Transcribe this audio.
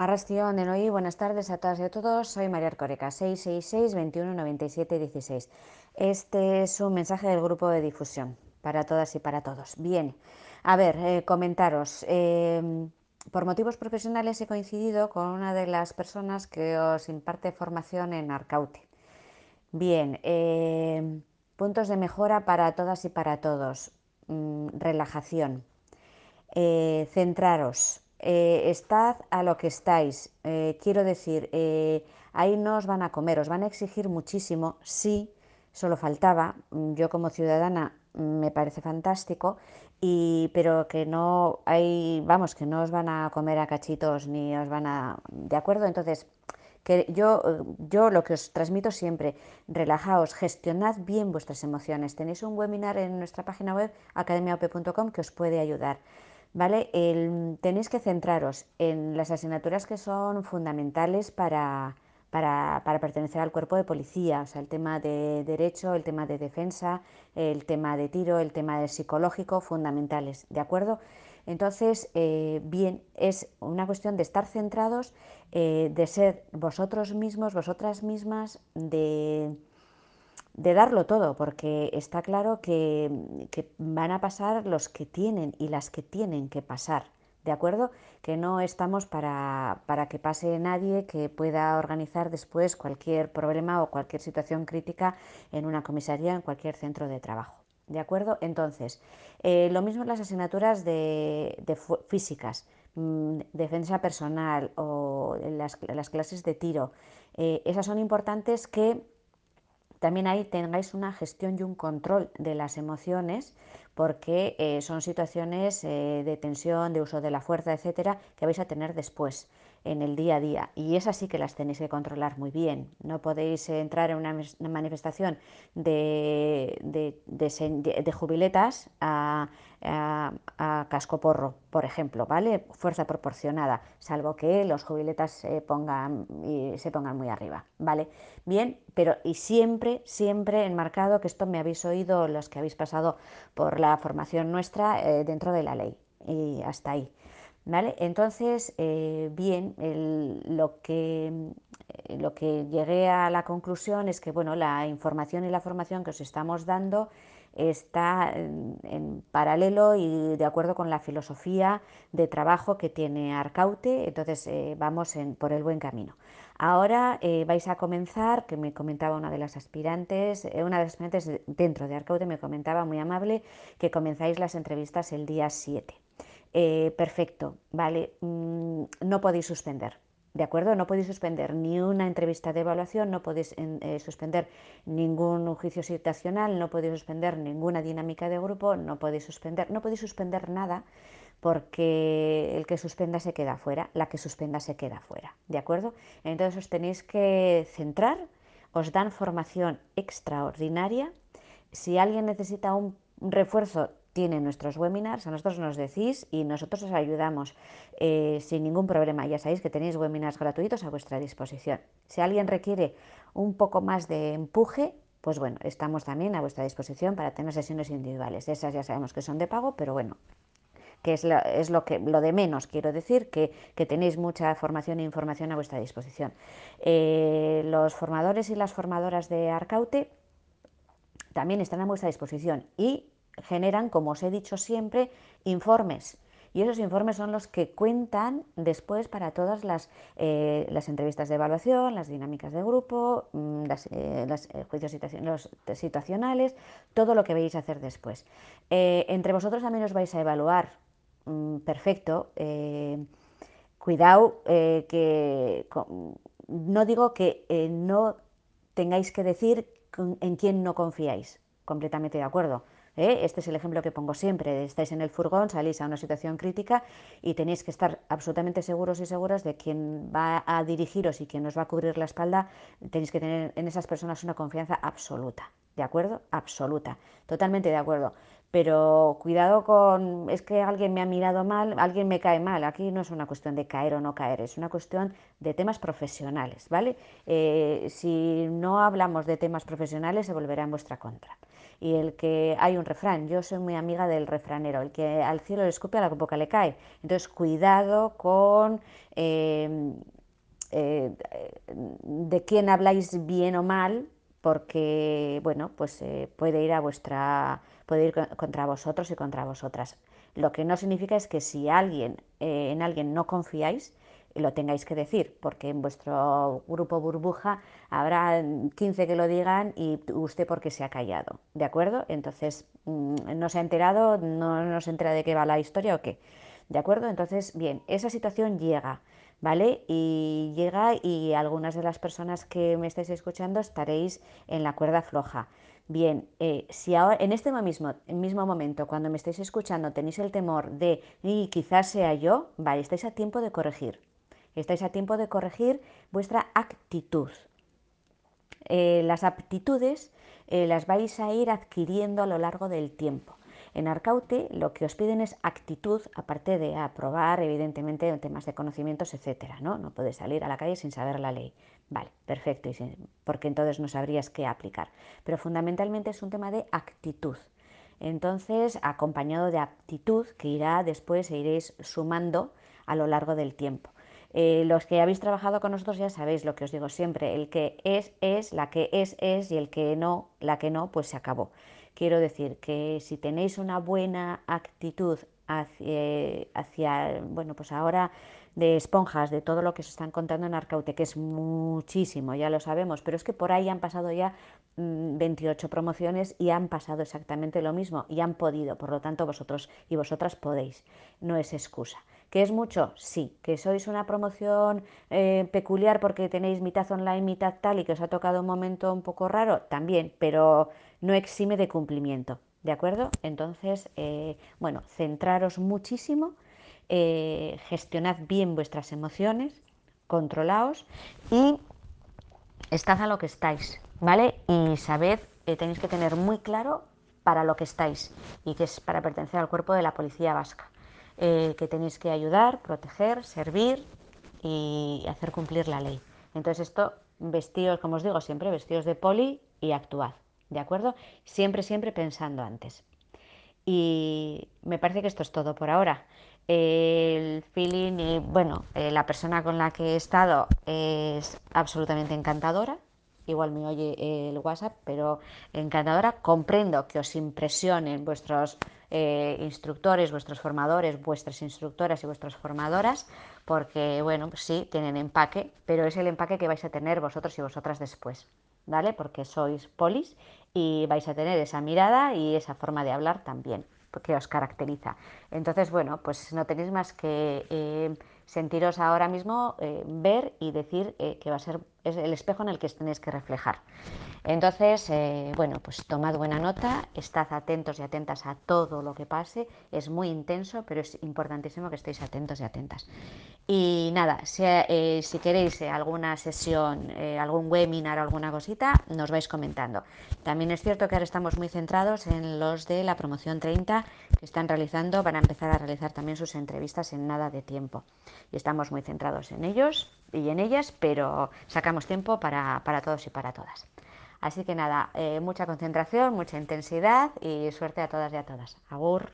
Arrastion de Noí, buenas tardes a todas y a todos. Soy María Arcoreca, 666 21 97 16. Este es un mensaje del grupo de difusión para todas y para todos. Bien, a ver, eh, comentaros. Eh, por motivos profesionales he coincidido con una de las personas que os imparte formación en Arcaute. Bien, eh, puntos de mejora para todas y para todos. Mm, relajación. centraros eh, estad a lo que estáis. Eh, quiero decir, eh, ahí no os van a comer, os van a exigir muchísimo, sí, solo faltaba, mm, yo como ciudadana mm, me parece fantástico, y, pero que no hay, vamos, que no os van a comer a cachitos ni os van a, ¿de acuerdo? Entonces, que yo, yo lo que os transmito siempre, relajaos, gestionad bien vuestras emociones. Tenéis un webinar en nuestra página web academiaop.com que os puede ayudar. ¿Vale? tenéis que centraros en las asignaturas que son fundamentales para, para, pertenecer al cuerpo de policía, o sea, el tema de derecho, el tema de defensa, el tema de tiro, el tema de psicológico, fundamentales, ¿de acuerdo? Entonces, eh, bien, es una cuestión de estar centrados, eh, de ser vosotros mismos, vosotras mismas, de de darlo todo, porque está claro que, van a pasar los que tienen y las que tienen que pasar, ¿de acuerdo? Que no estamos para, para, que pase nadie que pueda organizar después cualquier problema o cualquier situación crítica en una comisaría, en cualquier centro de trabajo, ¿de acuerdo? Entonces, eh, lo mismo en las asignaturas de, físicas, mm, defensa personal o las, las clases de tiro, eh, esas son importantes que también ahí tengáis una gestión y un control de las emociones porque eh, son situaciones eh, de tensión, de uso de la fuerza, etcétera, que vais a tener después en el día a día y esas sí que las tenéis que controlar muy bien. No podéis entrar en una manifestación de, de, jubiletas a, a, casco porro, por ejemplo, ¿vale? Fuerza proporcionada, salvo que los jubiletas se pongan, y se pongan muy arriba, ¿vale? Bien, pero y siempre, siempre enmarcado, que esto me habéis oído los que habéis pasado por la formación nuestra eh, dentro de la ley y hasta ahí. ¿Vale? Entonces, eh, bien, lo, que, eh, lo que llegué a la conclusión es que bueno, la información y la formación que os estamos dando está en, paralelo y de acuerdo con la filosofía de trabajo que tiene Arcaute, entonces eh, vamos por el buen camino. Ahora vais a comenzar, que me comentaba una de las aspirantes, una de las aspirantes dentro de Arcaute me comentaba muy amable que comenzáis las entrevistas el día 7. Eh, perfecto, vale, mm, no podéis suspender. ¿De acuerdo? No podéis suspender ni una entrevista de evaluación, no podéis eh, suspender ningún juicio situacional, no podéis suspender ninguna dinámica de grupo, no podéis suspender, no podéis suspender nada porque el que suspenda se queda fuera, la que suspenda se queda fuera. ¿De acuerdo? Entonces os tenéis que centrar, os dan formación extraordinaria. Si alguien necesita un refuerzo, tiene nuestros webinars, a nosotros nos decís y nosotros os ayudamos eh, sin ningún problema. Ya sabéis que tenéis webinars gratuitos a vuestra disposición. Si alguien requiere un poco más de empuje, pues bueno, estamos también a vuestra disposición para tener sesiones individuales. Esas ya sabemos que son de pago, pero bueno, que es, lo, que, lo de menos, quiero decir, que, tenéis mucha formación e información a vuestra disposición. Eh, los formadores y las formadoras de Arcaute también están a vuestra disposición y generan, como os he dicho siempre, informes. Y esos informes son los que cuentan después para todas las, eh, las entrevistas de evaluación, las dinámicas de grupo, mm, las, eh, eh, juicios situacionales, todo lo que veis hacer después. entre vosotros también os vais a evaluar. Mm, perfecto. cuidado que no digo que no tengáis que decir en quién no confiáis. Completamente de acuerdo ¿eh? Este es el ejemplo que pongo siempre. Estáis en el furgón, salís a una situación crítica y tenéis que estar absolutamente seguros y seguras de quién va a dirigiros y quién os va a cubrir la espalda. Tenéis que tener en esas personas una confianza absoluta. ¿De acuerdo? Absoluta. Totalmente de acuerdo. Pero cuidado con, es que alguien me ha mirado mal, alguien me cae mal. Aquí no es una cuestión de caer o no caer, es una cuestión de temas profesionales, ¿vale? Eh, si no hablamos de temas profesionales se volverá en vuestra contra. Y el que hay un refrán, yo soy muy amiga del refranero, el que al cielo le escupe a la boca le cae. Entonces, cuidado con em, eh, de quién habláis bien o mal, porque bueno, pues eh, puede ir a vuestra, puede ir contra vosotros y contra vosotras. Lo que no significa es que si alguien, eh, en alguien no confiáis, lo tengáis que decir, porque en vuestro grupo burbuja habrá 15 que lo digan y usted porque se ha callado, ¿de acuerdo? Entonces, mm, no se ha enterado, no, no se entera de qué va la historia o qué, ¿de acuerdo? Entonces, bien, esa situación llega, ¿vale? Y llega y algunas de las personas que me estáis escuchando estaréis en la cuerda floja. Bien, eh, si ahora, en este mismo, mismo, momento, cuando me estáis escuchando, tenéis el temor de, y quizás sea yo, vale, estáis a tiempo de corregir. Estáis a tiempo de corregir vuestra actitud. Eh, las aptitudes eh, las vais a ir adquiriendo a lo largo del tiempo. En Arcaute lo que os piden es actitud, aparte de aprobar, evidentemente, temas de conocimientos, etcétera. ¿no? no puedes salir a la calle sin saber la ley. Vale, perfecto, porque entonces no sabrías qué aplicar. Pero fundamentalmente es un tema de actitud. Entonces, acompañado de actitud que irá después e iréis sumando a lo largo del tiempo. Eh, los que habéis trabajado con nosotros ya sabéis lo que os digo siempre, el que es, es, la que es, es y el que no, la que no, pues se acabó. Quiero decir que si tenéis una buena actitud hacia, hacia bueno, pues ahora de esponjas, de todo lo que se están contando en Arcaute, que es muchísimo, ya lo sabemos, pero es que por ahí han pasado ya 28 mm, promociones y han pasado exactamente lo mismo y han podido, por lo tanto vosotros y vosotras podéis, no es excusa. ¿Que es mucho? Sí. ¿Que sois una promoción eh, peculiar porque tenéis mitad online, mitad tal y que os ha tocado un momento un poco raro? También, pero no exime de cumplimiento. ¿De acuerdo? Entonces, eh, bueno, centraros muchísimo, eh, gestionad bien vuestras emociones, controlaos y estad a lo que estáis, ¿vale? Y sabed, tenéis que tener muy claro para lo que estáis y que es para pertenecer al cuerpo de la policía vasca. Eh, que tenéis que ayudar, proteger, servir y hacer cumplir la ley. Entonces esto, vestidos, como os digo siempre, vestidos de poli y actuad, ¿de acuerdo? Siempre, siempre pensando antes. Y me parece que esto es todo por ahora. El feeling y, bueno, eh, la persona con la que he estado es absolutamente encantadora. Igual me oye el WhatsApp, pero encantadora. Comprendo que os impresionen vuestros eh, instructores, vuestros formadores, vuestras instructoras y vuestras formadoras, porque, bueno, pues sí, tienen empaque, pero es el empaque que vais a tener vosotros y vosotras después, ¿vale? Porque sois polis y vais a tener esa mirada y esa forma de hablar también, que os caracteriza. Entonces, bueno, pues no tenéis más que eh, sentiros ahora mismo, eh, ver y decir que va a ser el espejo en el que tenéis que reflejar. Entonces, eh, bueno, pues tomad buena nota, estad atentos y atentas a todo lo que pase, es muy intenso, pero es importantísimo que estéis atentos y atentas. Y nada, si, eh, queréis eh, alguna sesión, algún webinar o alguna cosita, nos vais comentando. También es cierto que ahora estamos muy centrados en los de la promoción 30 que están realizando, van a empezar a realizar también sus entrevistas en nada de tiempo. Y estamos muy centrados en ellos y en ellas, pero sacamos tiempo para todos y para todas. Así que nada, eh, mucha concentración, mucha intensidad y suerte a todas y a todas. Agur.